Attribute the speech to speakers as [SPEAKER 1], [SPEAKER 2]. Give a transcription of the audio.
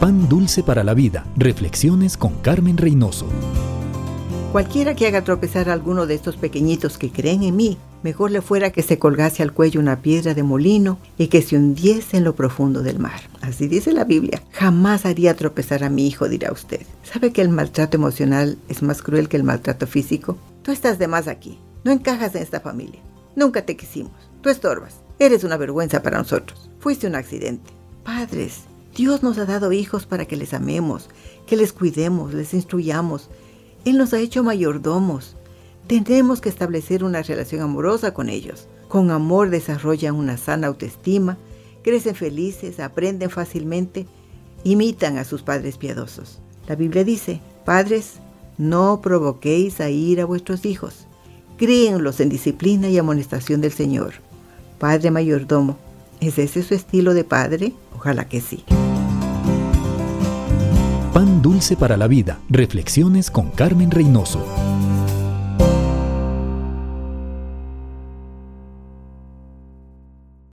[SPEAKER 1] Pan dulce para la vida. Reflexiones con Carmen Reynoso.
[SPEAKER 2] Cualquiera que haga tropezar a alguno de estos pequeñitos que creen en mí, mejor le fuera que se colgase al cuello una piedra de molino y que se hundiese en lo profundo del mar. Así dice la Biblia. Jamás haría tropezar a mi hijo, dirá usted. ¿Sabe que el maltrato emocional es más cruel que el maltrato físico? Tú estás de más aquí. No encajas en esta familia. Nunca te quisimos. Tú estorbas. Eres una vergüenza para nosotros. Fuiste un accidente. Padres, Dios nos ha dado hijos para que les amemos, que les cuidemos, les instruyamos él nos ha hecho mayordomos. Tenemos que establecer una relación amorosa con ellos. Con amor desarrollan una sana autoestima, crecen felices, aprenden fácilmente, imitan a sus padres piadosos. La Biblia dice, Padres, no provoquéis a ir a vuestros hijos. Críenlos en disciplina y amonestación del Señor. Padre mayordomo, ¿es ese su estilo de padre? Ojalá que sí.
[SPEAKER 1] Pan dulce para la vida. Reflexiones con Carmen Reynoso.